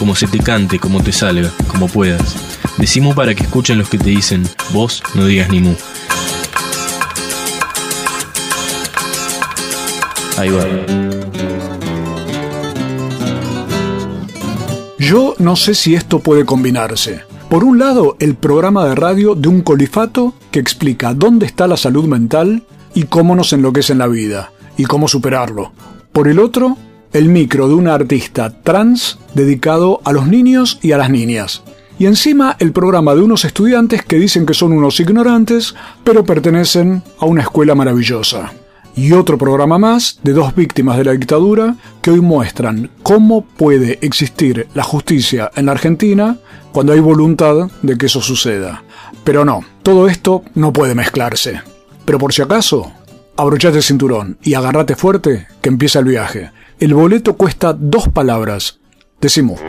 como se te cante, como te salga, como puedas. Decimu para que escuchen los que te dicen, vos no digas ni mu. Ahí va. Yo no sé si esto puede combinarse. Por un lado, el programa de radio de un colifato que explica dónde está la salud mental y cómo nos enloquece en la vida, y cómo superarlo. Por el otro, el micro de una artista trans dedicado a los niños y a las niñas. Y encima el programa de unos estudiantes que dicen que son unos ignorantes, pero pertenecen a una escuela maravillosa. Y otro programa más de dos víctimas de la dictadura que hoy muestran cómo puede existir la justicia en la Argentina cuando hay voluntad de que eso suceda. Pero no, todo esto no puede mezclarse. Pero por si acaso, abrochate el cinturón y agárrate fuerte que empieza el viaje. El boleto cuesta dos palabras. Decimos.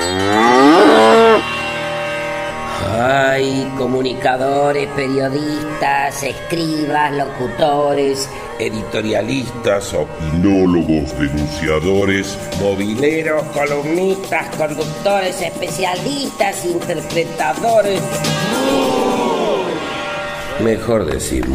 Hay comunicadores, periodistas, escribas, locutores, editorialistas, opinólogos, denunciadores, mobileros, columnistas, conductores, especialistas, interpretadores. Mejor decir.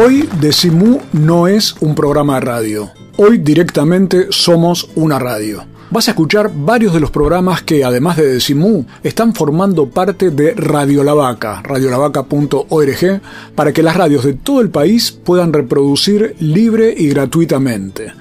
Hoy Decimú no es un programa de radio. Hoy directamente somos una radio. Vas a escuchar varios de los programas que, además de Decimú, están formando parte de Radio La Vaca, radiolavaca.org, para que las radios de todo el país puedan reproducir libre y gratuitamente.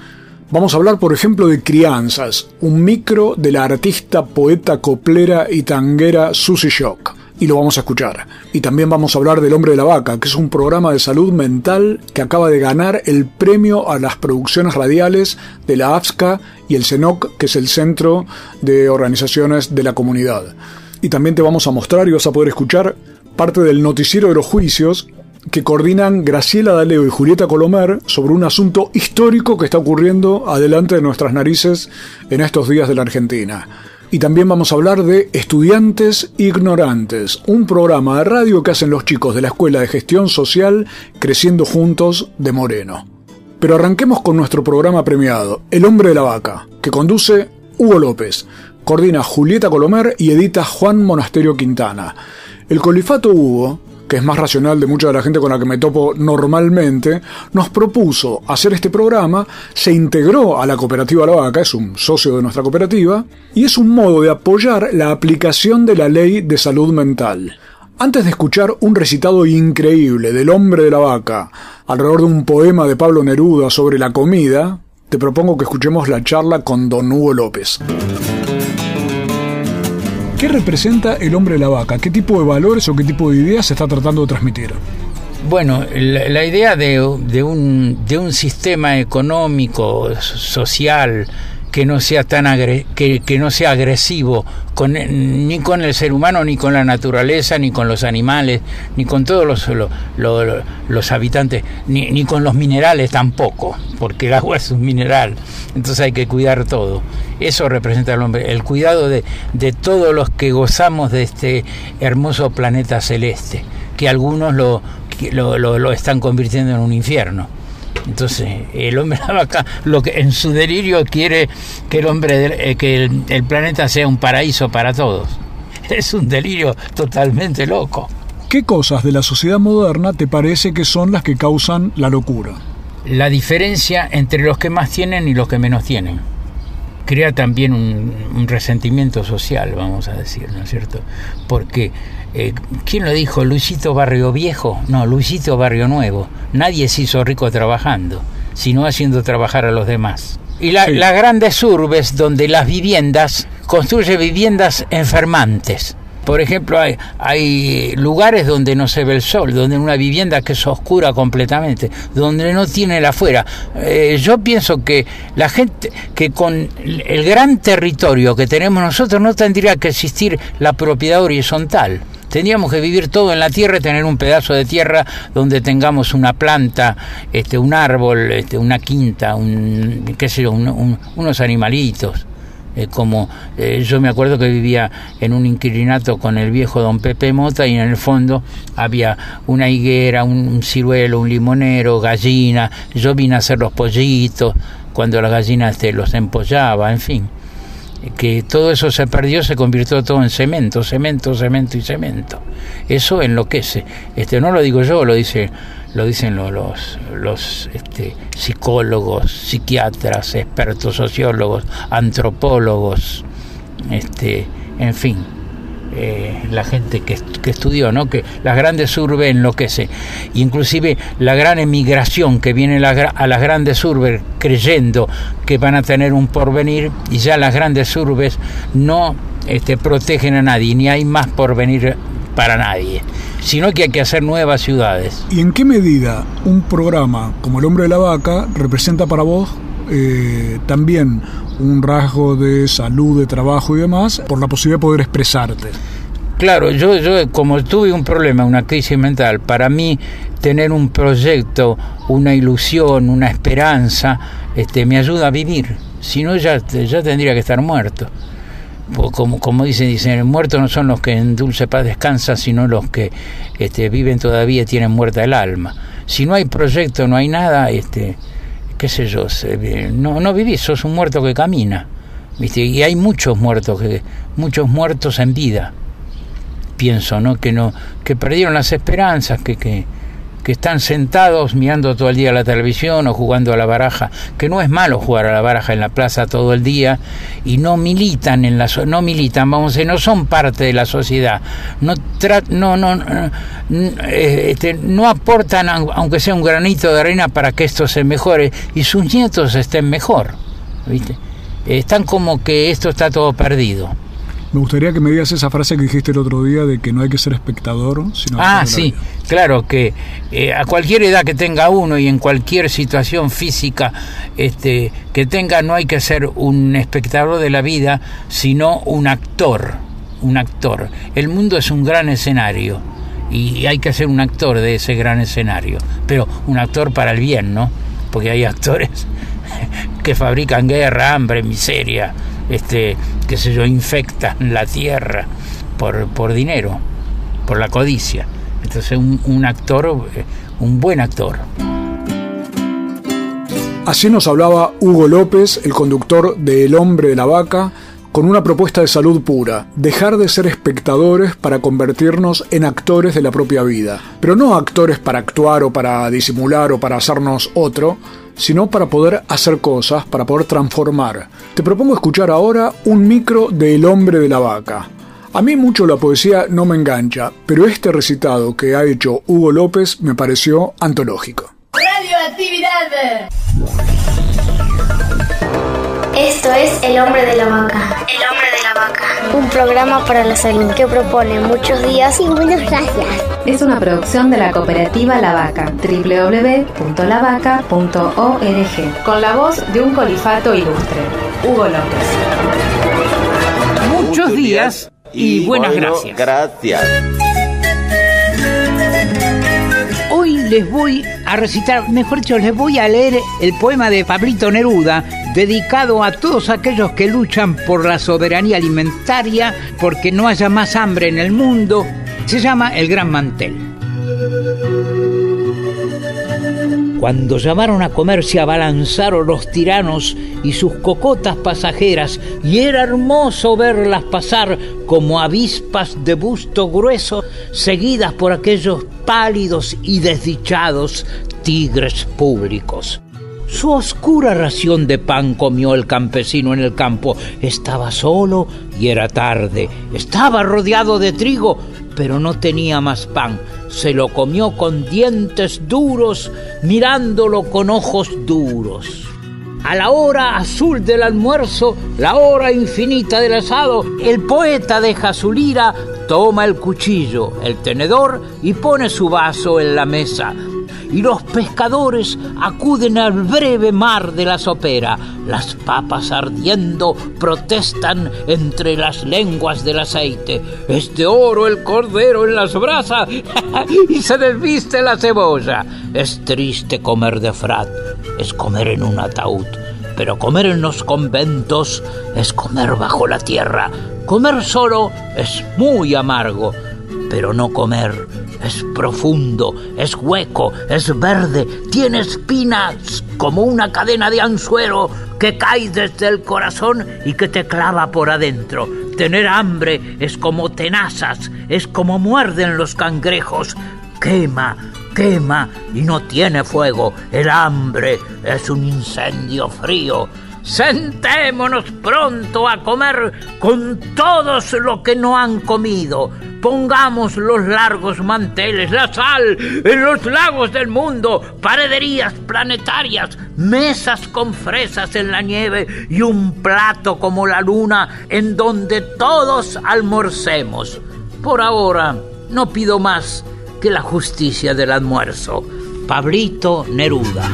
Vamos a hablar, por ejemplo, de Crianzas, un micro de la artista, poeta, coplera y tanguera Susie Shock y lo vamos a escuchar. Y también vamos a hablar del Hombre de la Vaca, que es un programa de salud mental que acaba de ganar el premio a las producciones radiales de la AFSCA y el CENOC, que es el Centro de Organizaciones de la Comunidad. Y también te vamos a mostrar y vas a poder escuchar parte del noticiero de los juicios que coordinan Graciela Daleo y Julieta Colomer sobre un asunto histórico que está ocurriendo adelante de nuestras narices en estos días de la Argentina. Y también vamos a hablar de Estudiantes Ignorantes, un programa de radio que hacen los chicos de la Escuela de Gestión Social Creciendo Juntos de Moreno. Pero arranquemos con nuestro programa premiado, El Hombre de la Vaca, que conduce Hugo López, coordina Julieta Colomer y edita Juan Monasterio Quintana. El colifato Hugo que es más racional de mucha de la gente con la que me topo normalmente, nos propuso hacer este programa, se integró a la cooperativa La Vaca, es un socio de nuestra cooperativa, y es un modo de apoyar la aplicación de la ley de salud mental. Antes de escuchar un recitado increíble del hombre de la vaca alrededor de un poema de Pablo Neruda sobre la comida, te propongo que escuchemos la charla con Don Hugo López. ¿Qué representa el hombre de la vaca? ¿Qué tipo de valores o qué tipo de ideas se está tratando de transmitir? Bueno, la, idea de, un, de un sistema económico, social, que no sea tan que, que, no sea agresivo con, ni con el ser humano ni con la naturaleza ni con los animales ni con todos los, los, habitantes ni, ni, con los minerales tampoco porque el agua es un mineral. Entonces hay que cuidar todo. Eso representa el hombre. El cuidado de, de todos los que gozamos de este hermoso planeta celeste que algunos lo, lo, lo están convirtiendo en un infierno entonces, el hombre de la vaca, lo que en su delirio quiere que el hombre, eh, que el, planeta sea un paraíso para todos. Es un delirio totalmente loco. ¿Qué cosas de la sociedad moderna te parece que son las que causan la locura? La diferencia entre los que más tienen y los que menos tienen. Crea también un, un resentimiento social, vamos a decir, ¿no es cierto? Porque eh, ¿quién lo dijo? Luisito Barrio Viejo, no, Luisito Barrio Nuevo. Nadie se hizo rico trabajando, sino haciendo trabajar a los demás. Y las grandes urbes donde las viviendas construye viviendas enfermantes. Por ejemplo, hay, hay lugares donde no se ve el sol, donde una vivienda que es oscura completamente, donde no tiene la afuera. Eh, yo pienso que la gente, que con el gran territorio que tenemos nosotros no tendría que existir la propiedad horizontal. Tendríamos que vivir todo en la tierra tener un pedazo de tierra donde tengamos una planta, este, un árbol, este, una quinta, un, qué sé yo, unos animalitos. Eh, como eh, yo me acuerdo que vivía en un inquilinato con el viejo don Pepe Mota y en el fondo había una higuera, un, ciruelo, un limonero, gallina. Yo vine a hacer los pollitos cuando la gallina este, los empollaba, en fin que todo eso se perdió, se convirtió todo en cemento, cemento, cemento y cemento. Eso enloquece. Este, no lo digo yo, lo dice, lo dicen los, los, los este, psicólogos, psiquiatras, expertos sociólogos, antropólogos, este, en fin. Eh, la gente que, estudió, ¿no? que las grandes urbes enloquece. Inclusive la gran emigración que viene a las grandes urbes creyendo que van a tener un porvenir y ya las grandes urbes no este, protegen a nadie, ni hay más porvenir para nadie, sino que hay que hacer nuevas ciudades. ¿Y en qué medida un programa como El hombre de la vaca representa para vos eh, también un rasgo de salud, de trabajo y demás, por la posibilidad de poder expresarte. Claro, yo, yo como tuve un problema, una crisis mental, para mí tener un proyecto, una ilusión, una esperanza, este, me ayuda a vivir. Si no, ya, ya tendría que estar muerto. Como, como dicen, dicen, muertos no son los que en dulce paz descansan, sino los que este, viven todavía y tienen muerta el alma. Si no hay proyecto, no hay nada, este, qué sé yo, no, no vivís, sos un muerto que camina. ¿viste? Y hay muchos muertos, que, muchos muertos en vida, pienso, ¿no? Que, no, que perdieron las esperanzas, que, que, que están sentados mirando todo el día la televisión o jugando a la baraja, que no es malo jugar a la baraja en la plaza todo el día y no militan en la no militan, vamos a decir, no son parte de la sociedad, no no no eh, este, no aportan aunque sea un granito de arena para que esto se mejore y sus nietos estén mejor, ¿viste? Están como que esto está todo perdido. Me gustaría que me digas esa frase que dijiste el otro día de que no hay que ser espectador, sino... Ah, sí, claro, que eh, a cualquier edad que tenga uno y en cualquier situación física este, que tenga, no hay que ser un espectador de la vida, sino un actor, un actor. El mundo es un gran escenario y hay que ser un actor de ese gran escenario, pero un actor para el bien, ¿no? Porque hay actores que fabrican guerra, hambre, miseria, este, qué sé yo, infectan la tierra por, por dinero, por la codicia. Entonces un, un actor, eh, un buen actor. Así nos hablaba Hugo López, el conductor de El hombre de la vaca, con una propuesta de salud pura, dejar de ser espectadores para convertirnos en actores de la propia vida, pero no actores para actuar o para disimular o para hacernos otro, sino para poder hacer cosas, para poder transformar. Te propongo escuchar ahora un micro de El hombre de la vaca. A mí mucho la poesía no me engancha, pero este recitado que ha hecho Hugo López me pareció antológico. Radioactividad. Esto es El hombre de la vaca. El hombre de la vaca. Un programa para la salud que propone muchos días y buenas gracias. Es una producción de la cooperativa La Vaca, www.lavaca.org, con la voz de un colifato ilustre, Hugo López. Muchos días y, buenas gracias. Gracias. Les voy a recitar, mejor dicho, les voy a leer el poema de Pablito Neruda dedicado a todos aquellos que luchan por la soberanía alimentaria, porque no haya más hambre en el mundo. Se llama El Gran Mantel. Cuando llamaron a comer se abalanzaron los tiranos y sus cocotas pasajeras, y era hermoso verlas pasar como avispas de busto grueso, seguidas por aquellos pálidos y desdichados tigres públicos. Su oscura ración de pan comió el campesino en el campo. Estaba solo y era tarde. Estaba rodeado de trigo, pero no tenía más pan. Se lo comió con dientes duros, mirándolo con ojos duros. A la hora azul del almuerzo, la hora infinita del asado, el poeta deja su lira toma el cuchillo, el tenedor y pone su vaso en la mesa y los pescadores acuden al breve mar de la sopera. Las papas ardiendo protestan entre las lenguas del aceite. Es de oro el cordero en las brasas y se desviste la cebolla. Es triste comer de frat, es comer en un ataúd. Pero comer en los conventos es comer bajo la tierra. Comer solo es muy amargo, pero no comer es profundo, es hueco, es verde, tiene espinas como una cadena de anzuelo que cae desde el corazón y que te clava por adentro. Tener hambre es como tenazas, es como muerden los cangrejos. Quema, quema y no tiene fuego. El hambre es un incendio frío. Sentémonos pronto a comer con todos los que no han comido. Pongamos los largos manteles, la sal en los lagos del mundo, parederías planetarias, mesas con fresas en la nieve y un plato como la luna en donde todos almorcemos. Por ahora no pido más que la justicia del almuerzo. Pablito Neruda.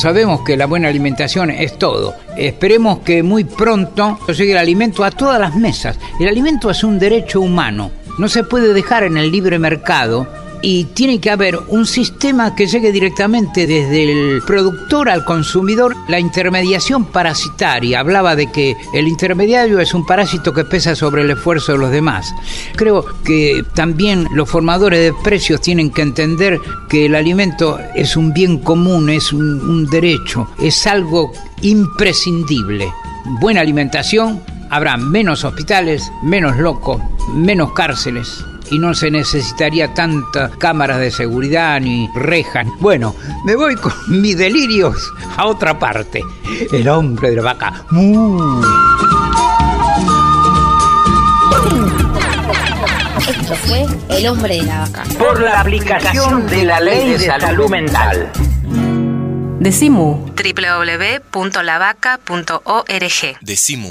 Sabemos que la buena alimentación es todo. Esperemos que muy pronto llegue el alimento a todas las mesas. El alimento es un derecho humano. No se puede dejar en el libre mercado y tiene que haber un sistema que llegue directamente desde el productor al consumidor. La intermediación parasitaria hablaba de que el intermediario es un parásito que pesa sobre el esfuerzo de los demás. Creo que también los formadores de precios tienen que entender que el alimento es un bien común, es un, derecho, es algo imprescindible. Buena alimentación, habrá menos hospitales, menos locos, menos cárceles y no se necesitaría tantas cámaras de seguridad ni rejas. Bueno, me voy con mis delirios a otra parte. El hombre de la vaca. Esto fue El hombre de la vaca. Por la aplicación de la ley de salud mental. Decimu. www.lavaca.org. Decimu.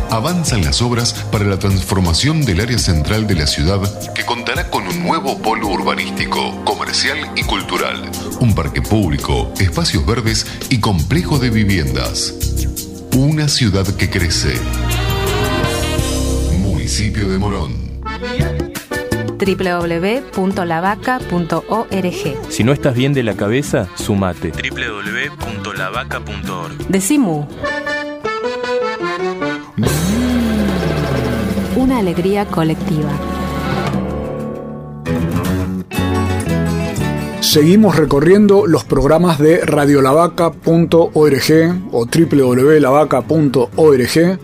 avanzan las obras para la transformación del área central de la ciudad que contará con un nuevo polo urbanístico, comercial y cultural, un parque público, espacios verdes y complejo de viviendas. Una ciudad que crece. Municipio de Morón. www.lavaca.org. Si no estás bien de la cabeza, sumate. www.lavaca.org. Decimu. Una alegría colectiva. Seguimos recorriendo los programas de radiolavaca.org o www.lavaca.org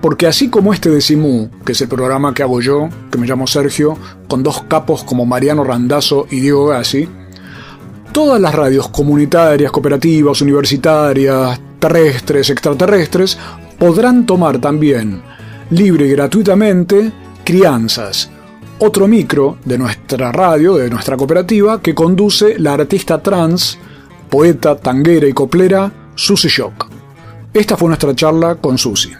porque así como este de Simú, que es el programa que hago yo, que me llamo Sergio, con dos capos como Mariano Randazzo y Diego Gassi, todas las radios comunitarias, cooperativas, universitarias, terrestres, extraterrestres, podrán tomar también, libre y gratuitamente, Crianzas, otro micro de nuestra radio, de nuestra cooperativa, que conduce la artista trans, poeta, tanguera y coplera, Susi Shock. Esta fue nuestra charla con Susi.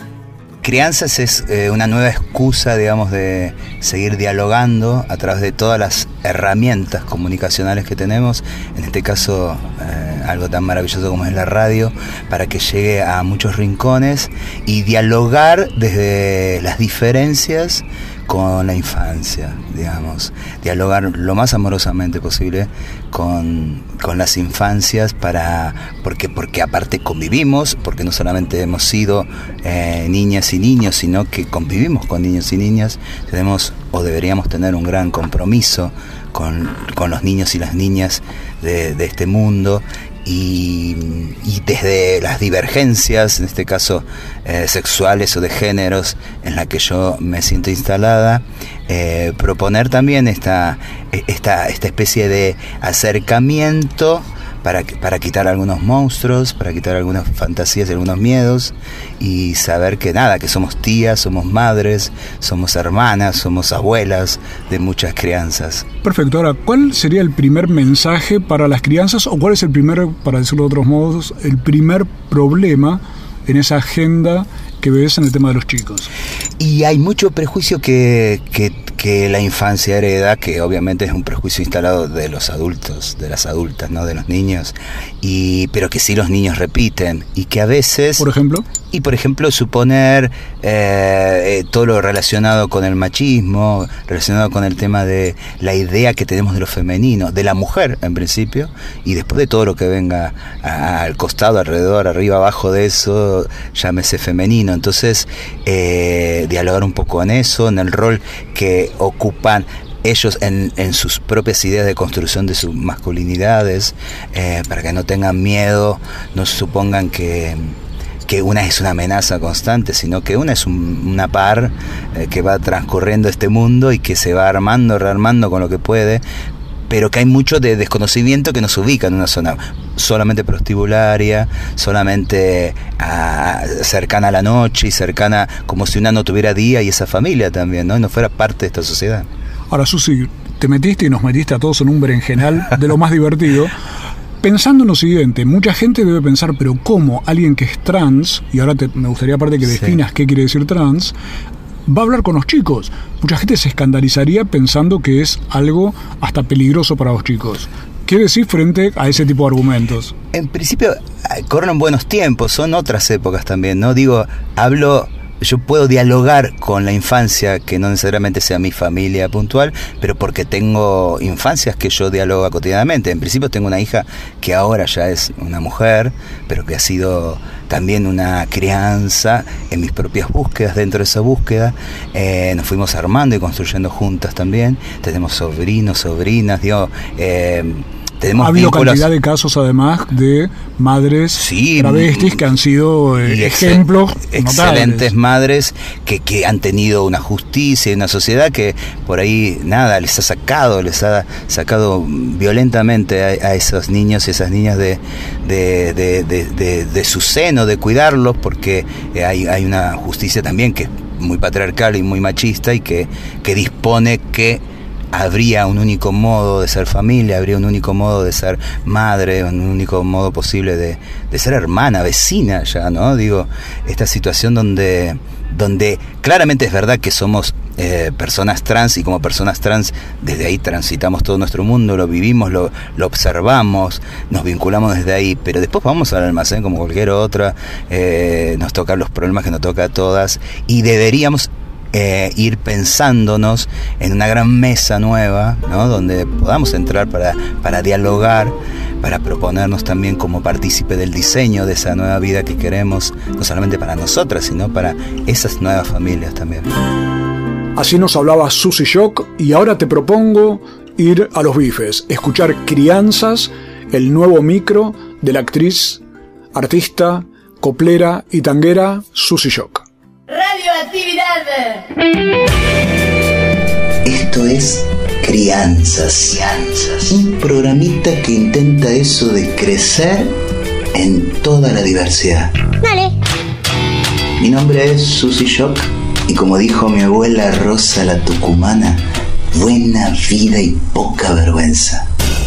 Crianzas es eh, una nueva excusa, digamos, de seguir dialogando a través de todas las herramientas comunicacionales que tenemos, en este caso eh, algo tan maravilloso como es la radio, para que llegue a muchos rincones y dialogar desde las diferencias con la infancia, digamos, dialogar lo más amorosamente posible con, las infancias para porque porque aparte convivimos, porque no solamente hemos sido eh, niñas y niños, sino que convivimos con niños y niñas, tenemos o deberíamos tener un gran compromiso con, los niños y las niñas de, este mundo. Y, desde las divergencias, en este caso eh, sexuales o de géneros, en la que yo me siento instalada, eh, proponer también esta, esta, esta especie de acercamiento para, quitar algunos monstruos, para quitar algunas fantasías y algunos miedos y saber que nada, que somos tías, somos madres, somos hermanas, somos abuelas de muchas crianzas. Perfecto, ahora, ¿cuál sería el primer mensaje para las crianzas o cuál es el primer, para decirlo de otros modos, el primer problema en esa agenda que ves en el tema de los chicos? Y hay mucho prejuicio que, que, que, la infancia hereda, que obviamente es un prejuicio instalado de los adultos, de las adultas, ¿no? de los niños, y, pero que sí los niños repiten y que a veces... Por ejemplo. Y por ejemplo suponer eh, eh, todo lo relacionado con el machismo, relacionado con el tema de la idea que tenemos de lo femenino, de la mujer en principio, y después de todo lo que venga al costado, alrededor, arriba, abajo de eso, llámese femenino. Entonces, eh, dialogar un poco en eso, en el rol que ocupan ellos en, sus propias ideas de construcción de sus masculinidades, eh, para que no tengan miedo, no supongan que, que una es una amenaza constante, sino que una es una par eh, que va transcurriendo este mundo y que se va armando, rearmando con lo que puede, pero que hay mucho de desconocimiento que nos ubica en una zona solamente prostibularia, solamente ah, cercana a la noche y cercana como si una no tuviera día y esa familia también, ¿no? Y no fuera parte de esta sociedad. Ahora, Susi, te metiste y nos metiste a todos en un berenjenal de lo más divertido. Pensando en lo siguiente, mucha gente debe pensar, pero ¿cómo alguien que es trans, y ahora me gustaría aparte que definas qué quiere decir trans, va a hablar con los chicos. Mucha gente se escandalizaría pensando que es algo hasta peligroso para los chicos. ¿Qué decir frente a ese tipo de argumentos? En principio, corren buenos tiempos, son otras épocas también, ¿no? Digo, hablo yo puedo dialogar con la infancia que no necesariamente sea mi familia puntual, pero porque tengo infancias que yo dialogo cotidianamente. En principio tengo una hija que ahora ya es una mujer, pero que ha sido también una crianza en mis propias búsquedas. Dentro de esa búsqueda eh, nos fuimos armando y construyendo juntas también. Tenemos sobrinos, sobrinas, digo... Eh, ha habido cantidad de casos además de madres sí, travestis que han sido eh, ejemplos excelentes madres que, que, han tenido una justicia y una sociedad que por ahí nada les ha sacado les ha sacado violentamente a, esos niños y esas niñas de, de, de, de, su seno de cuidarlos porque hay, hay una justicia también que es muy patriarcal y muy machista y que, que dispone que habría un único modo de ser familia, habría un único modo de ser madre, un único modo posible de, ser hermana, vecina ya, ¿no? Digo, esta situación donde, donde claramente es verdad que somos eh, personas trans y como personas trans desde ahí transitamos todo nuestro mundo, lo vivimos, lo, lo observamos, nos vinculamos desde ahí, pero después vamos al almacén como cualquier otra, eh, nos tocan los problemas que nos toca a todas y deberíamos eh, ir pensándonos en una gran mesa nueva, ¿no? donde podamos entrar para, para dialogar, para proponernos también como partícipe del diseño de esa nueva vida que queremos, no solamente para nosotras, sino para esas nuevas familias también. Así nos hablaba Susy Shock y ahora te propongo ir a los bifes, escuchar Crianzas, el nuevo micro de la actriz, artista, coplera y tanguera Susy Shock. Radioactividad. Esto es Crianzas. Crianzas. Un programita que intenta eso de crecer en toda la diversidad. Dale. Mi nombre es Susy Shock y como dijo mi abuela Rosa la Tucumana, buena vida y poca vergüenza.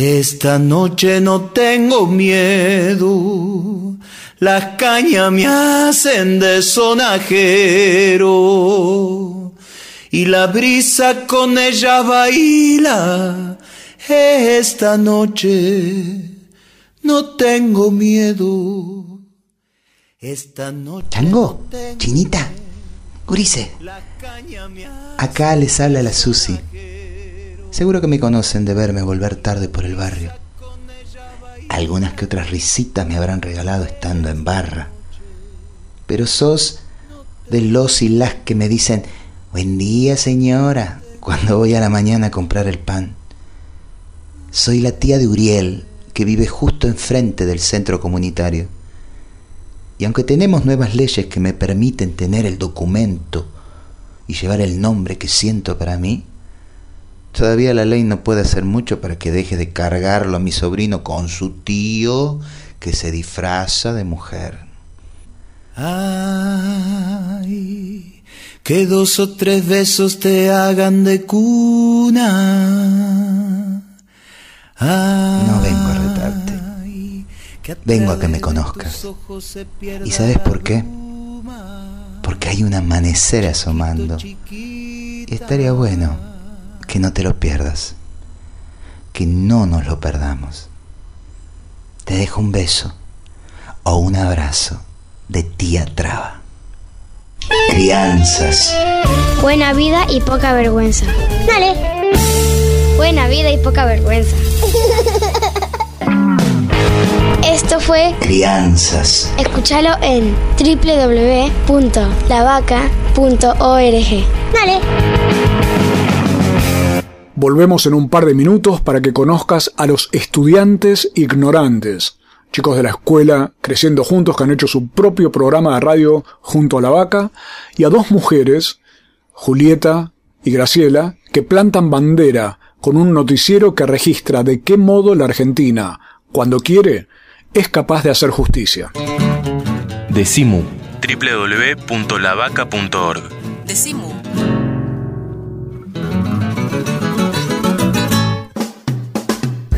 Esta noche no tengo miedo, las cañas me hacen de sonajero y la brisa con ella baila. Esta noche no tengo miedo. Esta noche. ¿Chango? ¿Chinita? Gurice. Acá les habla la Susi. Seguro que me conocen de verme volver tarde por el barrio. Algunas que otras risitas me habrán regalado estando en barra. Pero sos de los y las que me dicen, buen día señora, cuando voy a la mañana a comprar el pan. Soy la tía de Uriel, que vive justo enfrente del centro comunitario. Y aunque tenemos nuevas leyes que me permiten tener el documento y llevar el nombre que siento para mí, Todavía la ley no puede hacer mucho para que deje de cargarlo a mi sobrino con su tío que se disfraza de mujer. Ay, que dos o tres besos te hagan de cuna. no vengo a retarte. Vengo a que me conozcas. ¿Y sabes por qué? Porque hay un amanecer asomando. Y estaría bueno que no te lo pierdas, que no nos lo perdamos. Te dejo un beso o un abrazo de tía Traba. Crianzas. Buena vida y poca vergüenza. Dale. Buena vida y poca vergüenza. Esto fue Crianzas. Escúchalo en www.lavaca.org. Dale. Volvemos en un par de minutos para que conozcas a los estudiantes ignorantes, chicos de la escuela creciendo juntos que han hecho su propio programa de radio junto a la vaca, y a dos mujeres, Julieta y Graciela, que plantan bandera con un noticiero que registra de qué modo la Argentina, cuando quiere, es capaz de hacer justicia. Decimu www.lavaca.org Decimu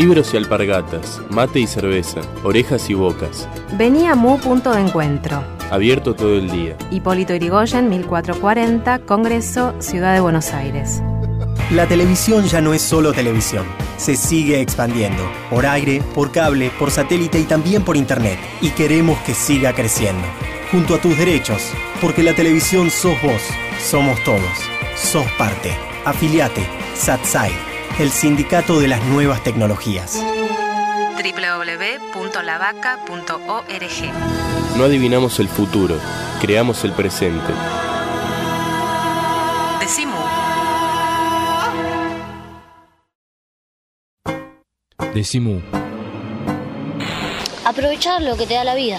Libros y alpargatas, mate y cerveza, orejas y bocas. Vení a Mu Punto de Encuentro. Abierto todo el día. Hipólito Irigoyen, 1440, Congreso, Ciudad de Buenos Aires. La televisión ya no es solo televisión. Se sigue expandiendo. Por aire, por cable, por satélite y también por internet. Y queremos que siga creciendo. Junto a tus derechos. Porque la televisión sos vos. Somos todos. Sos parte. Afiliate. SATSAI el Sindicato de las Nuevas Tecnologías. www.lavaca.org No adivinamos el futuro, creamos el presente. Decimu. Decimu. Aprovechar lo que te da la vida.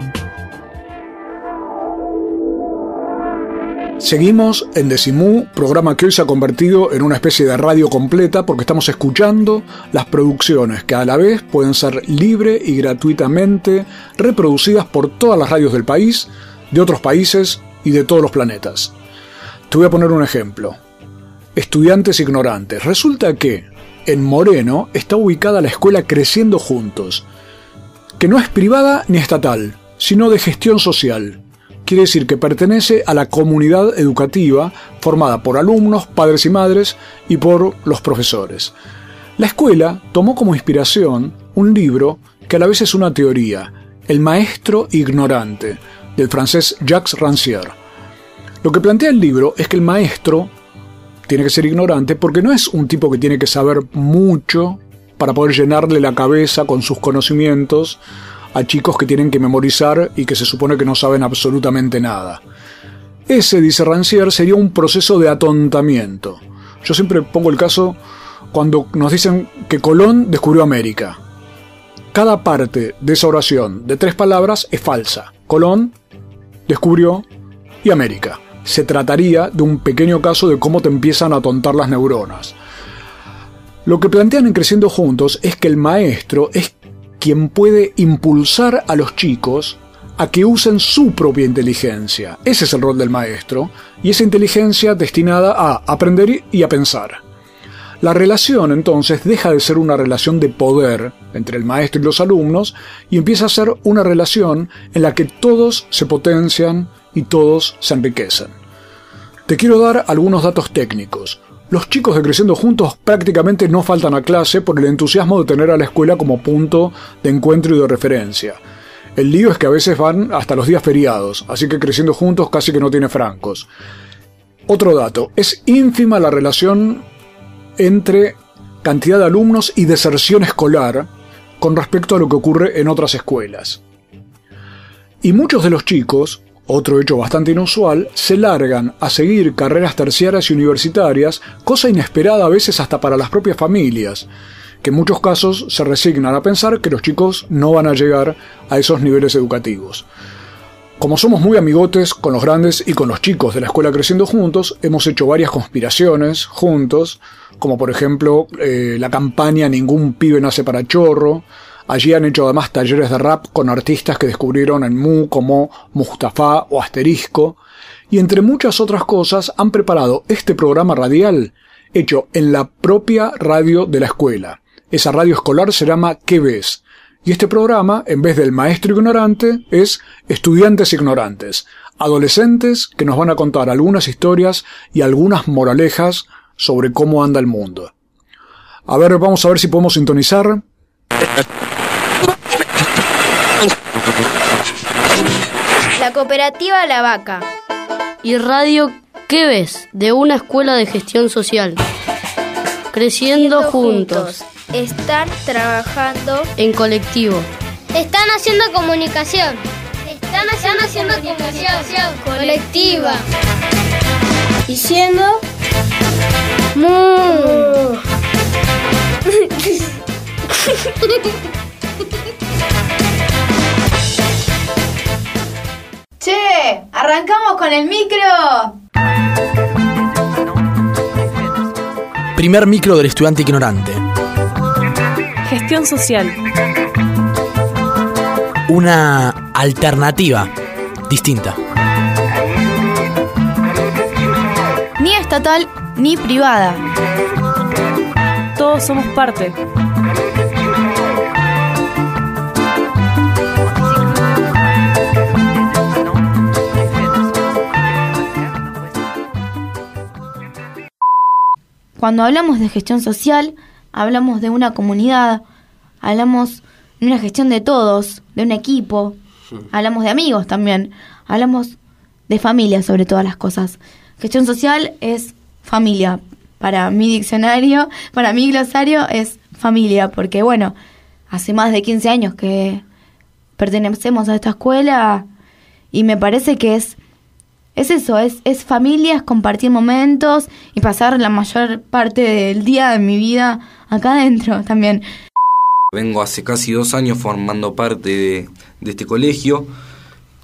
Seguimos en Decimú, programa que hoy se ha convertido en una especie de radio completa porque estamos escuchando las producciones que a la vez pueden ser libre y gratuitamente reproducidas por todas las radios del país, de otros países y de todos los planetas. Te voy a poner un ejemplo. Estudiantes ignorantes. Resulta que en Moreno está ubicada la escuela Creciendo Juntos, que no es privada ni estatal, sino de gestión social quiere decir que pertenece a la comunidad educativa formada por alumnos, padres y madres y por los profesores. La escuela tomó como inspiración un libro que a la vez es una teoría, El maestro ignorante, del francés Jacques Rancière. Lo que plantea el libro es que el maestro tiene que ser ignorante porque no es un tipo que tiene que saber mucho para poder llenarle la cabeza con sus conocimientos a chicos que tienen que memorizar y que se supone que no saben absolutamente nada. Ese, dice Rancière, sería un proceso de atontamiento. Yo siempre pongo el caso cuando nos dicen que Colón descubrió América. Cada parte de esa oración de tres palabras es falsa. Colón descubrió y América. Se trataría de un pequeño caso de cómo te empiezan a atontar las neuronas. Lo que plantean en Creciendo Juntos es que el maestro es quien puede impulsar a los chicos a que usen su propia inteligencia. Ese es el rol del maestro, y esa inteligencia destinada a aprender y a pensar. La relación entonces deja de ser una relación de poder entre el maestro y los alumnos y empieza a ser una relación en la que todos se potencian y todos se enriquecen. Te quiero dar algunos datos técnicos. Los chicos de Creciendo Juntos prácticamente no faltan a clase por el entusiasmo de tener a la escuela como punto de encuentro y de referencia. El lío es que a veces van hasta los días feriados, así que Creciendo Juntos casi que no tiene francos. Otro dato, es ínfima la relación entre cantidad de alumnos y deserción escolar con respecto a lo que ocurre en otras escuelas. Y muchos de los chicos, otro hecho bastante inusual, se largan a seguir carreras terciarias y universitarias, cosa inesperada a veces hasta para las propias familias, que en muchos casos se resignan a pensar que los chicos no van a llegar a esos niveles educativos. Como somos muy amigotes con los grandes y con los chicos de la escuela creciendo juntos, hemos hecho varias conspiraciones juntos, como por ejemplo eh, la campaña Ningún pibe nace para chorro. Allí han hecho además talleres de rap con artistas que descubrieron en Mu como Mustafa o Asterisco. Y entre muchas otras cosas han preparado este programa radial hecho en la propia radio de la escuela. Esa radio escolar se llama ¿Qué ves? Y este programa, en vez del maestro ignorante, es estudiantes ignorantes, adolescentes que nos van a contar algunas historias y algunas moralejas sobre cómo anda el mundo. A ver, vamos a ver si podemos sintonizar. La cooperativa La Vaca. Y radio ¿Qué ves? De una escuela de gestión social. Creciendo juntos. Están trabajando En colectivo. Están haciendo comunicación. Están haciendo, comunicación colectiva. Diciendo mu. arrancamos con el micro. Primer micro del estudiante ignorante. Gestión social. Una alternativa distinta. Ni estatal ni privada. Todos somos parte. Cuando hablamos de gestión social, hablamos de una comunidad, hablamos de una gestión de todos, de un equipo, hablamos de amigos también, hablamos de familia sobre todas las cosas. Gestión social es familia. Para mi diccionario, para mi glosario es familia, porque bueno, hace más de 15 años que pertenecemos a esta escuela y me parece que es es eso, es, es familia, es compartir momentos y pasar la mayor parte del día de mi vida acá adentro también. Vengo hace casi dos años formando parte de, de este colegio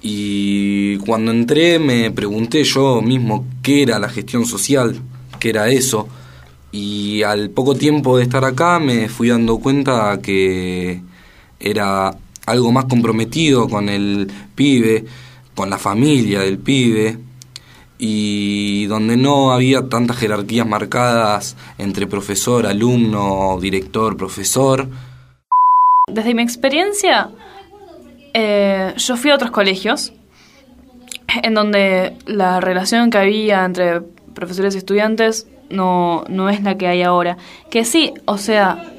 y cuando entré me pregunté yo mismo qué era la gestión social, qué era eso. Y al poco tiempo de estar acá me fui dando cuenta que era algo más comprometido con el pibe, con la familia del pibe, y donde no había tantas jerarquías marcadas entre profesor, alumno, director, profesor. Desde mi experiencia, eh, yo fui a otros colegios en donde la relación que había entre profesores y estudiantes no, no es la que hay ahora. Que sí, o sea,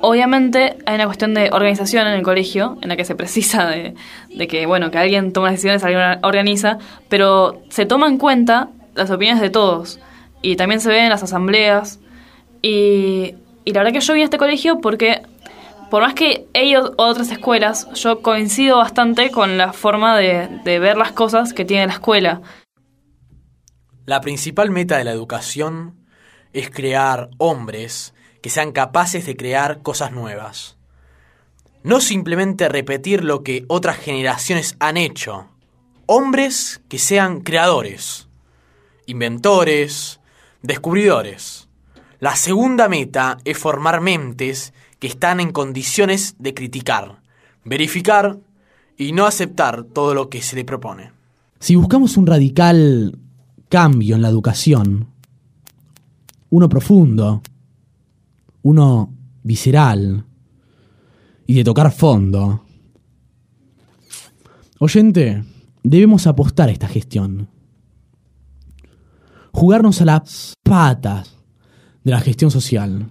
obviamente hay una cuestión de organización en el colegio, en la que se precisa de, que, bueno, que alguien toma decisiones, alguien organiza, pero se toma en cuenta las opiniones de todos. Y también se ve en las asambleas. Y, y la verdad que yo a este colegio porque por más que ellos o otras escuelas, yo coincido bastante con la forma de, de, ver las cosas que tiene la escuela. La principal meta de la educación es crear hombres que sean capaces de crear cosas nuevas. No simplemente repetir lo que otras generaciones han hecho. Hombres que sean creadores, inventores, descubridores. La segunda meta es formar mentes que están en condiciones de criticar, verificar y no aceptar todo lo que se le propone. Si buscamos un radical cambio en la educación, uno profundo, uno visceral y de tocar fondo, oyente, debemos apostar a esta gestión. Jugarnos a las patas de la gestión social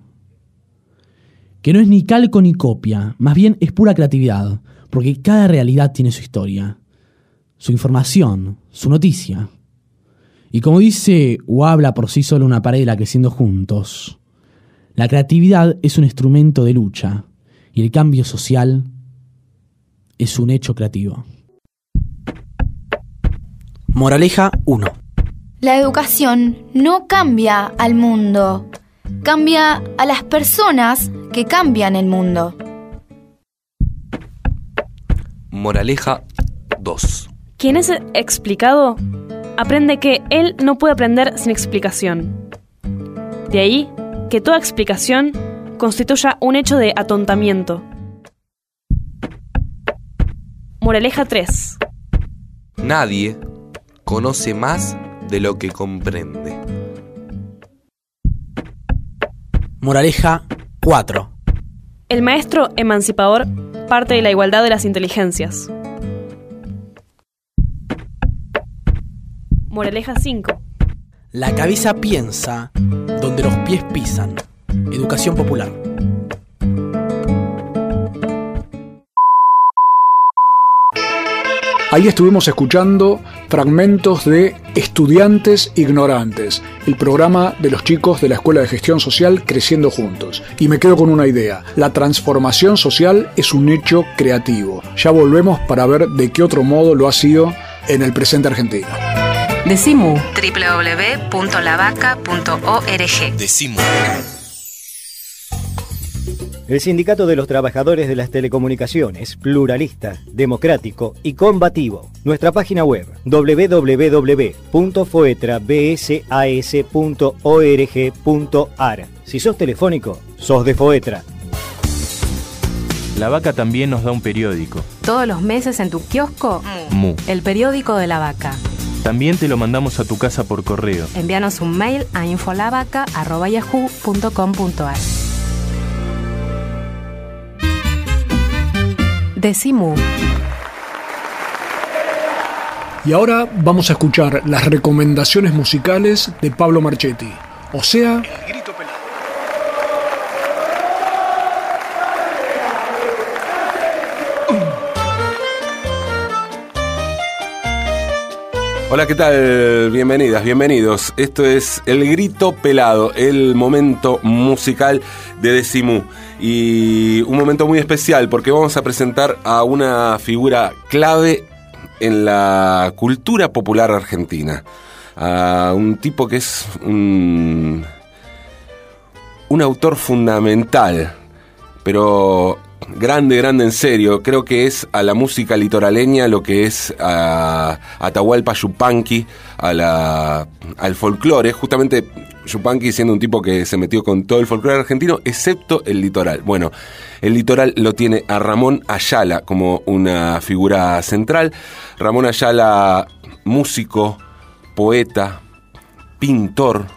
que no es ni calco ni copia, más bien es pura creatividad, porque cada realidad tiene su historia, su información, su noticia. Y como dice o habla por sí solo una pared creciendo juntos, la creatividad es un instrumento de lucha y el cambio social es un hecho creativo. Moraleja 1. La educación no cambia al mundo, cambia a las personas que cambian el mundo. Moraleja 2. Quien es explicado aprende que él no puede aprender sin explicación. De ahí que toda explicación constituya un hecho de atontamiento. Moraleja 3. Nadie conoce más de lo que comprende. Moraleja 4. El maestro emancipador parte de la igualdad de las inteligencias. Moraleja 5. La cabeza piensa donde los pies pisan. Educación popular. Ahí estuvimos escuchando fragmentos de Estudiantes Ignorantes, el programa de los chicos de la Escuela de Gestión Social Creciendo Juntos. Y me quedo con una idea, la transformación social es un hecho creativo. Ya volvemos para ver de qué otro modo lo ha sido en el presente argentino. Decimu. www.lavaca.org. Decimu. El Sindicato de los Trabajadores de las Telecomunicaciones, pluralista, democrático y combativo. Nuestra página web www.foetrabsas.org.ar. Si sos telefónico, sos de Foetra. La Vaca también nos da un periódico. Todos los meses en tu kiosco, Mu. el periódico de la vaca. También te lo mandamos a tu casa por correo. Envíanos un mail a infolavaca.yahoo.com.ar. Decimu. Y ahora vamos a escuchar las recomendaciones musicales de Pablo Marchetti, o sea, Hola, ¿qué tal? Bienvenidas, bienvenidos. Esto es El Grito Pelado, el momento musical de Decimú. Y un momento muy especial porque vamos a presentar a una figura clave en la cultura popular argentina. A un tipo que es un, un autor fundamental, pero grande, grande en serio. Creo que es a la música litoraleña lo que es a Atahualpa Yupanqui, a la, al folclore. Justamente Yupanqui siendo un tipo que se metió con todo el folclore argentino, excepto el litoral. Bueno, el litoral lo tiene a Ramón Ayala como una figura central. Ramón Ayala, músico, poeta, pintor,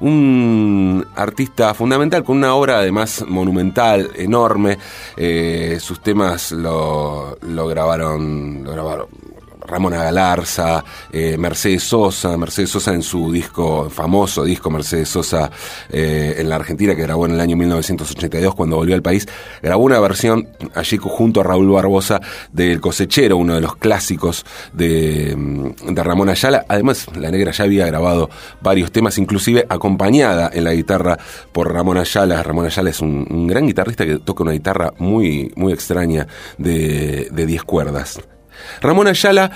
un artista fundamental con una obra además monumental, enorme. Eh, sus temas lo, lo grabaron, lo grabaron Ramona Galarza, eh, Mercedes Sosa, Mercedes Sosa en su disco, famoso disco Mercedes Sosa eh, en la Argentina, que grabó en el año 1982 cuando volvió al país, grabó una versión allí junto a Raúl Barbosa del Cosechero, uno de los clásicos de, mm, de Ramón Ayala. Además, la negra ya había grabado varios temas, inclusive acompañada en la guitarra por Ramón Ayala. Ramón Ayala es un, gran guitarrista que toca una guitarra muy, muy extraña de 10 cuerdas. Ramón Ayala,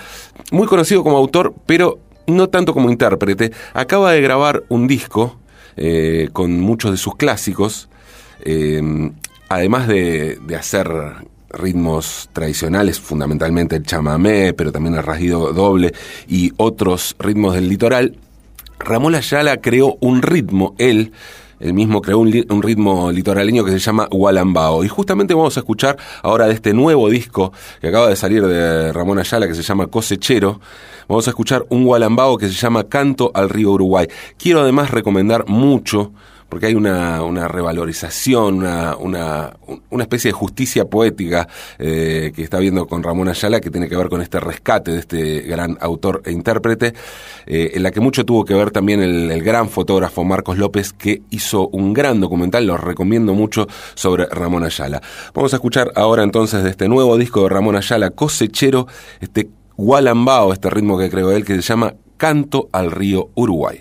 muy conocido como autor, pero no tanto como intérprete, acaba de grabar un disco eh, con muchos de sus clásicos, eh, además de, de hacer ritmos tradicionales, fundamentalmente el chamamé, pero también el rasguido doble y otros ritmos del litoral, Ramón Ayala creó un ritmo, él, él mismo creó un, un ritmo litoraleño que se llama Gualambao. Y justamente vamos a escuchar ahora de este nuevo disco que acaba de salir de Ramón Ayala, que se llama Cosechero. Vamos a escuchar un Gualambao que se llama Canto al Río Uruguay. Quiero además recomendar mucho porque hay una, una revalorización, una, una, una especie de justicia poética eh, que está viendo con Ramón Ayala, que tiene que ver con este rescate de este gran autor e intérprete, eh, en la que mucho tuvo que ver también el, gran fotógrafo Marcos López, que hizo un gran documental, lo recomiendo mucho, sobre Ramón Ayala. Vamos a escuchar ahora entonces de este nuevo disco de Ramón Ayala, Cosechero, este Gualambao, este ritmo que creó él, que se llama Canto al Río. Uruguay,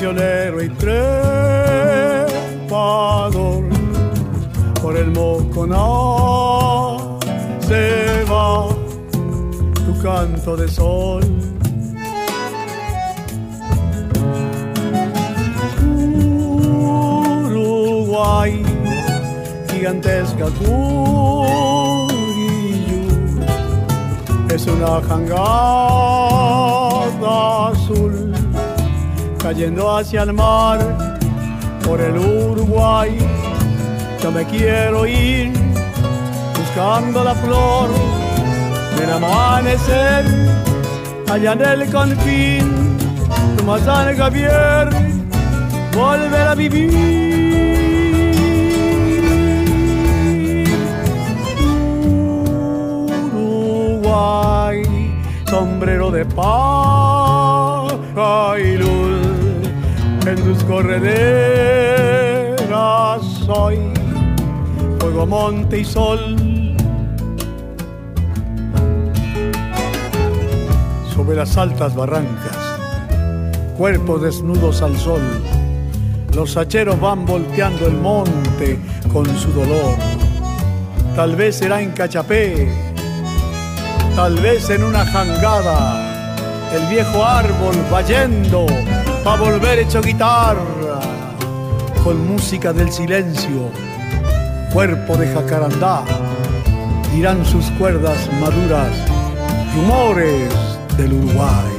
misionero y trepador, por el Moconá se va tu canto de sol. Uruguay, gigantesca Curiyú, es una jangada azul cayendo hacia el mar por el Uruguay. Yo me quiero ir buscando la flor del amanecer allá en el confín. Tomás San Javier, volver a vivir. Sombrero de paja y luz, correderas soy fuego, monte y sol. Sobre las altas barrancas, cuerpos desnudos al sol, los hacheros van volteando el monte con su dolor. Tal vez será en Cachapé, tal vez en una jangada, el viejo árbol va yendo pa' volver hecho guitarra, con música del silencio, cuerpo de jacarandá, dirán sus cuerdas maduras, rumores del Uruguay.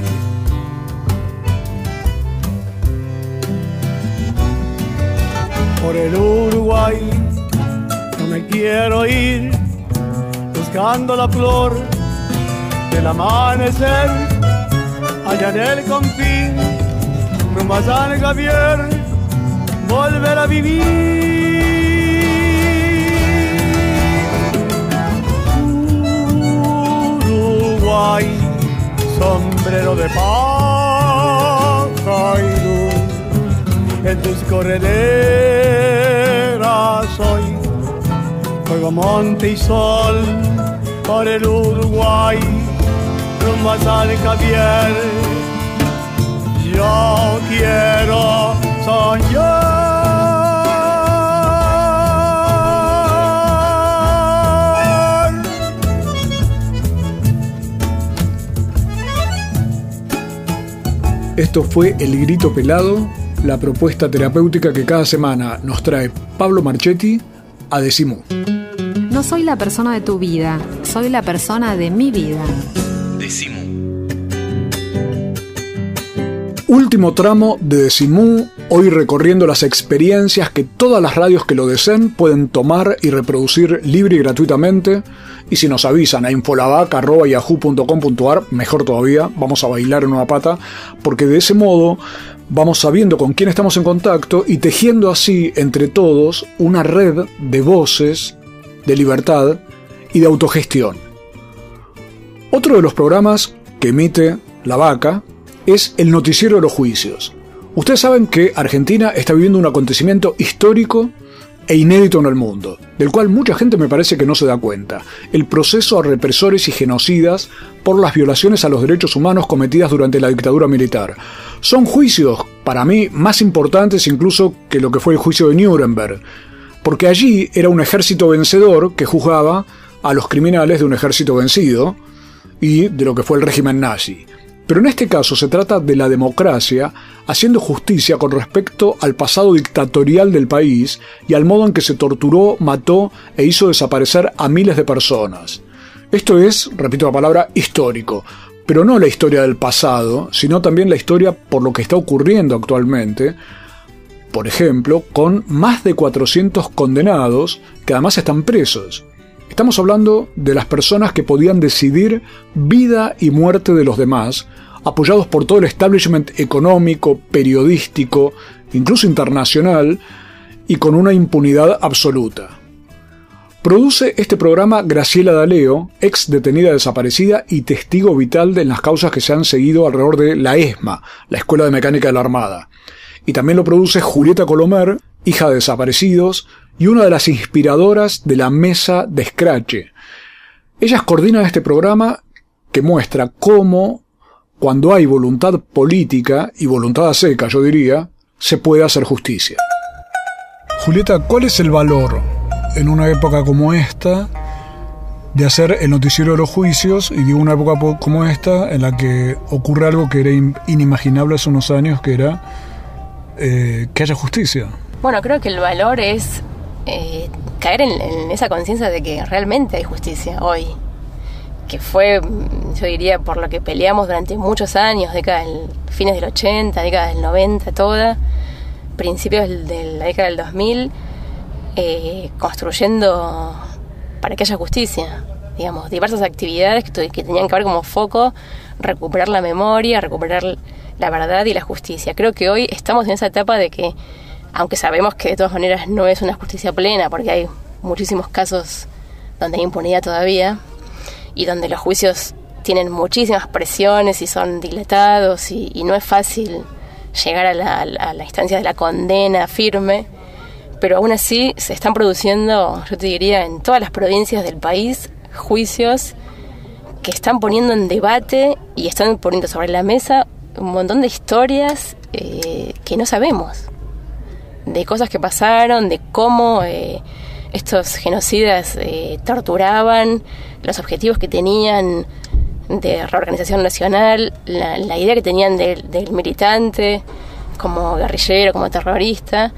Por el Uruguay no me quiero ir, buscando la flor del amanecer, allá en el confín, rumbo a San Javier, volver a vivir. Uruguay, sombrero de paja y luz, en tus correderas soy fuego, monte y sol por el Uruguay, rumbo a San Javier. Yo quiero soñar. Esto fue El Grito Pelado, la propuesta terapéutica que cada semana nos trae Pablo Marchetti a Decimú. No soy la persona de tu vida, soy la persona de mi vida. Decimú. Último tramo de Decimú, hoy recorriendo las experiencias que todas las radios que lo deseen pueden tomar y reproducir libre y gratuitamente. Y si nos avisan a infolabac.yahoo.com.ar, mejor todavía, vamos a bailar en una pata, porque de ese modo vamos sabiendo con quién estamos en contacto y tejiendo así entre todos una red de voces, de libertad y de autogestión. Otro de los programas que emite La Vaca es el noticiero de los juicios. Ustedes saben que Argentina está viviendo un acontecimiento histórico e inédito en el mundo, del cual mucha gente me parece que no se da cuenta, el proceso a represores y genocidas por las violaciones a los derechos humanos cometidas durante la dictadura militar. Son juicios, para mí, más importantes incluso que lo que fue el juicio de Nuremberg, porque allí era un ejército vencedor que juzgaba a los criminales de un ejército vencido y de lo que fue el régimen nazi. Pero en este caso se trata de la democracia haciendo justicia con respecto al pasado dictatorial del país y al modo en que se torturó, mató e hizo desaparecer a miles de personas. Esto es, repito la palabra, histórico, pero no la historia del pasado, sino también la historia por lo que está ocurriendo actualmente, por ejemplo, con más de 400 condenados que además están presos. Estamos hablando de las personas que podían decidir vida y muerte de los demás, apoyados por todo el establishment económico, periodístico, incluso internacional, y con una impunidad absoluta. Produce este programa Graciela Daleo, ex detenida desaparecida y testigo vital de las causas que se han seguido alrededor de la ESMA, la Escuela de Mecánica de la Armada. Y también lo produce Julieta Colomer, hija de desaparecidos, y una de las inspiradoras de la mesa de Scratch. Ellas coordinan este programa que muestra cómo, cuando hay voluntad política y voluntad seca, yo diría, se puede hacer justicia. Julieta, ¿cuál es el valor en una época como esta de hacer el noticiero de los juicios y de una época como esta en la que ocurre algo que era inimaginable hace unos años, que era eh, que haya justicia? Bueno, creo que el valor es eh, caer en, esa conciencia de que realmente hay justicia hoy, que fue, yo diría, por lo que peleamos durante muchos años, décadas del, fines del 80, décadas del 90, toda, principios de la década del 2000, eh, construyendo para que haya justicia, digamos, diversas actividades que, tenían que ver como foco recuperar la memoria, recuperar la verdad y la justicia. Creo que hoy estamos en esa etapa de que aunque sabemos que de todas maneras no es una justicia plena, porque hay muchísimos casos donde hay impunidad todavía y donde los juicios tienen muchísimas presiones y son dilatados y, no es fácil llegar a la, a instancia de la condena firme, pero aún así se están produciendo, yo te diría, en todas las provincias del país juicios que están poniendo en debate y están poniendo sobre la mesa un montón de historias eh, que no sabemos de cosas que pasaron, de cómo eh, estos genocidas eh, torturaban, los objetivos que tenían de reorganización nacional, la, idea que tenían del, militante como guerrillero, como terrorista,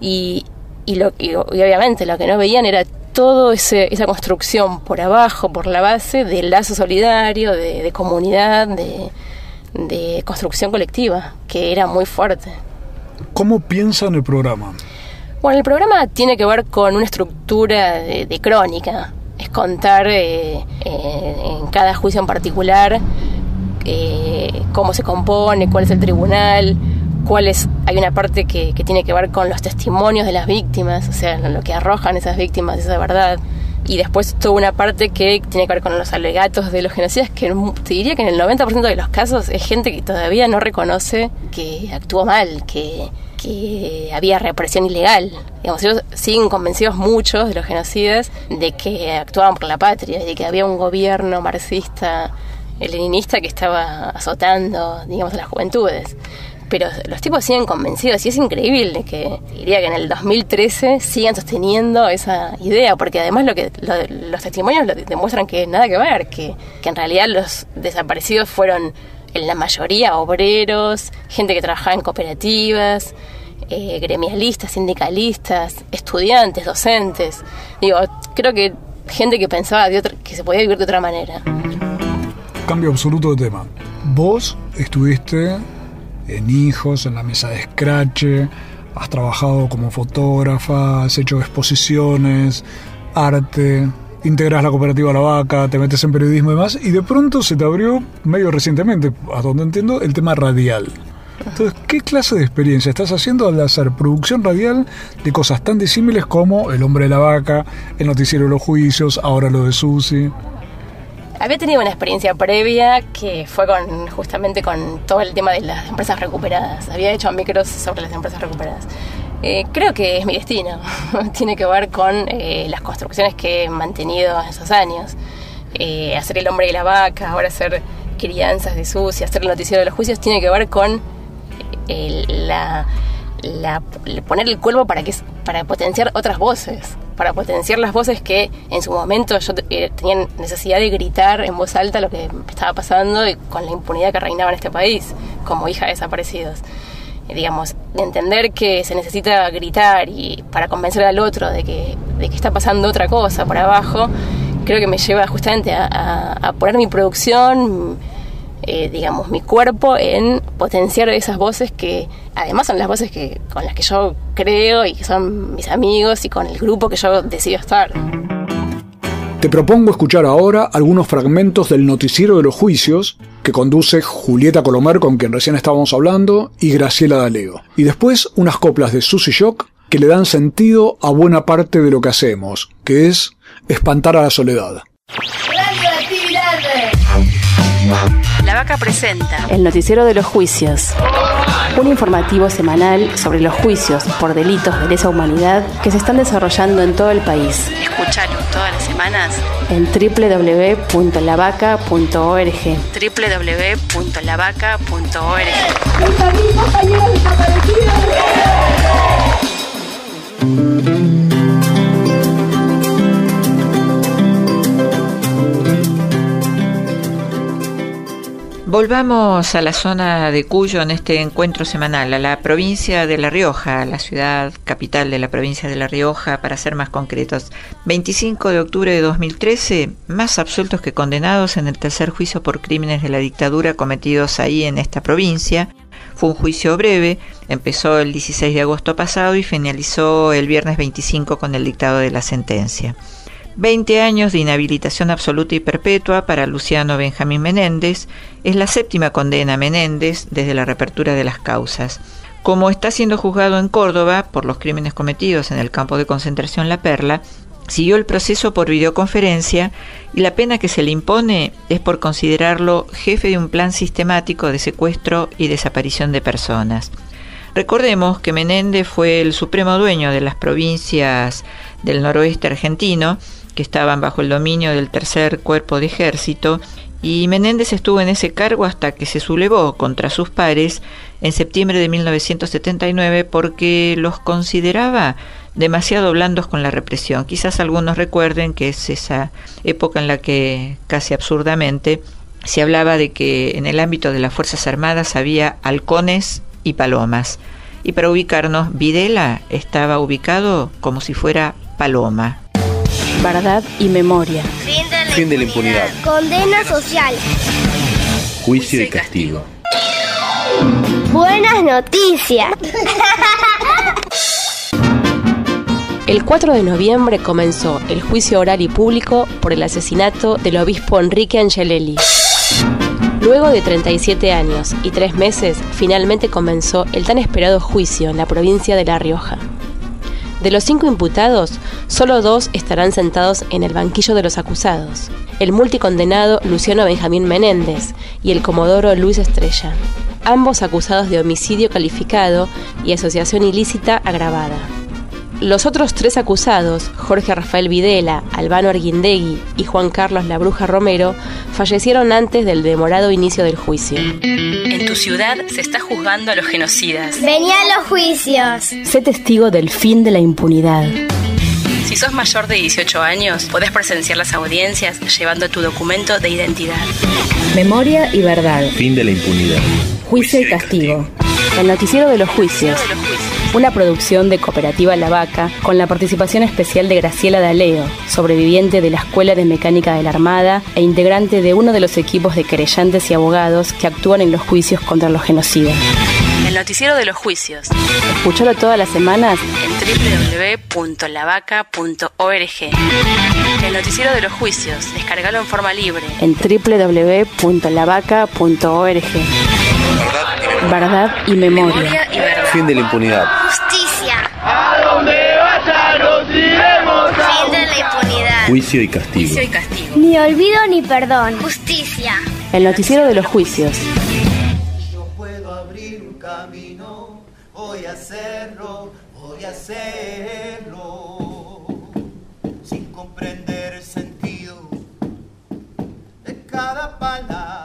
y, y, lo, y, obviamente lo que no veían era toda esa construcción por abajo, por la base, del lazo solidario, de, de comunidad, de, de construcción colectiva, que era muy fuerte. ¿Cómo piensan el programa? Bueno, el programa tiene que ver con una estructura de, crónica. Es contar eh, eh, en cada juicio en particular eh, cómo se compone, cuál es el tribunal, cuál es. Hay una parte que, que, tiene que ver con los testimonios de las víctimas, o sea, lo que arrojan esas víctimas, esa verdad. Y después toda una parte que tiene que ver con los alegatos de los genocidas, que te diría que en el 90% de los casos es gente que todavía no reconoce que actuó mal, que, que había represión ilegal. Digamos, ellos siguen convencidos muchos de los genocidas de que actuaban por la patria, de que había un gobierno marxista, leninista que estaba azotando, digamos, a las juventudes. Pero los tipos siguen convencidos y es increíble que diría que en el 2013 sigan sosteniendo esa idea, porque además lo que los testimonios demuestran que nada que ver, que, que en realidad los desaparecidos fueron en la mayoría obreros, gente que trabajaba en cooperativas, eh, gremialistas, sindicalistas, estudiantes, docentes. Digo, creo que gente que pensaba de otra, que se podía vivir de otra manera. Cambio absoluto de tema. Vos estuviste en hijos, en la mesa de Scratch, has trabajado como fotógrafa, has hecho exposiciones, arte, integras la cooperativa La Vaca, te metes en periodismo y demás, y de pronto se te abrió medio recientemente, a donde entiendo, el tema radial. Entonces, ¿qué clase de experiencia estás haciendo al hacer producción radial de cosas tan disímiles como El hombre de la vaca, el noticiero de los juicios, ahora lo de Susi? Había tenido una experiencia previa que fue con justamente con todo el tema de las empresas recuperadas. Había hecho micros sobre las empresas recuperadas. Eh, creo que es mi destino. Tiene que ver con eh, las construcciones que he mantenido en esos años. Eh, hacer el hombre y la vaca, ahora hacer crianzas de sucia, hacer el noticiero de los juicios, tiene que ver con la, poner el cuervo para, que, para potenciar otras voces, para potenciar las voces que en su momento yo tenía necesidad de gritar en voz alta lo que estaba pasando y con la impunidad que reinaba en este país, como hija de desaparecidos. Digamos, de entender que se necesita gritar y para convencer al otro de que, de que está pasando otra cosa por abajo, creo que me lleva justamente a, poner mi producción, eh, digamos, mi cuerpo en potenciar esas voces que además son las voces que, con las que yo creo y que son mis amigos y con el grupo que yo decido estar. Te propongo escuchar ahora algunos fragmentos del noticiero de los juicios que conduce Julieta Colomer, con quien recién estábamos hablando, y Graciela D'Aleo. Y después unas coplas de Susy Shock que le dan sentido a buena parte de lo que hacemos, que es espantar a la soledad. La Vaca presenta El Noticiero de los Juicios. Un informativo semanal sobre los juicios por delitos de lesa humanidad que se están desarrollando en todo el país. Escúchalo todas las semanas en www.lavaca.org. www.lavaca.org. Volvamos a la zona de Cuyo en este encuentro semanal, a la provincia de La Rioja, la ciudad capital de la provincia de La Rioja, para ser más concretos. 25 de octubre de 2013, más absueltos que condenados en el tercer juicio por crímenes de la dictadura cometidos ahí en esta provincia. Fue un juicio breve, empezó el 16 de agosto pasado y finalizó el viernes 25 con el dictado de la sentencia. 20 años de inhabilitación absoluta y perpetua para Luciano Benjamín Menéndez. Es la séptima condena a Menéndez desde la reapertura de las causas. Como está siendo juzgado en Córdoba por los crímenes cometidos en el campo de concentración La Perla, siguió el proceso por videoconferencia y la pena que se le impone es por considerarlo jefe de un plan sistemático de secuestro y desaparición de personas. Recordemos que Menéndez fue el supremo dueño de las provincias del noroeste argentino que estaban bajo el dominio del tercer cuerpo de ejército, y Menéndez estuvo en ese cargo hasta que se sublevó contra sus pares en septiembre de 1979 porque los consideraba demasiado blandos con la represión. Quizás algunos recuerden que es esa época en la que casi absurdamente se hablaba de que en el ámbito de las Fuerzas Armadas había halcones y palomas. Y para ubicarnos, Videla estaba ubicado como si fuera paloma verdad y memoria. Fin de la, impunidad. Condena social. Juicio y castigo. Buenas noticias. El 4 de noviembre comenzó el juicio oral y público por el asesinato del obispo Enrique Angelelli. Luego de 37 años y 3 meses, finalmente comenzó el tan esperado juicio en la provincia de La Rioja. De los cinco imputados, solo dos estarán sentados en el banquillo de los acusados, el multicondenado Luciano Benjamín Menéndez y el comodoro Luis Estrella, ambos acusados de homicidio calificado y asociación ilícita agravada. Los otros tres acusados, Jorge Rafael Videla, Albano Arguindegui y Juan Carlos La Bruja Romero, fallecieron antes del demorado inicio del juicio. En tu ciudad se está juzgando a los genocidas. Venía a los juicios. Sé testigo del fin de la impunidad. Si sos mayor de 18 años, podés presenciar las audiencias llevando tu documento de identidad. Memoria y verdad. Fin de la impunidad. Juicio y castigo. El Noticiero de los Juicios, una producción de Cooperativa La Vaca con la participación especial de Graciela Daleo, sobreviviente de la Escuela de Mecánica de la Armada e integrante de uno de los equipos de querellantes y abogados que actúan en los juicios contra los genocidas. El Noticiero de los Juicios. Escuchalo todas las semanas en www.lavaca.org. El Noticiero de los Juicios. Descargalo en forma libre en www.lavaca.org verdad y memoria. Fin de la impunidad. Justicia. A donde vaya nos iremos. A... Fin de la impunidad. Juicio y castigo. Juicio y castigo. Ni olvido ni perdón. Justicia. El noticiero de los juicios. Yo puedo abrir un camino, voy a hacerlo, voy a hacerlo. Sin comprender el sentido de cada palabra.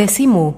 décimo.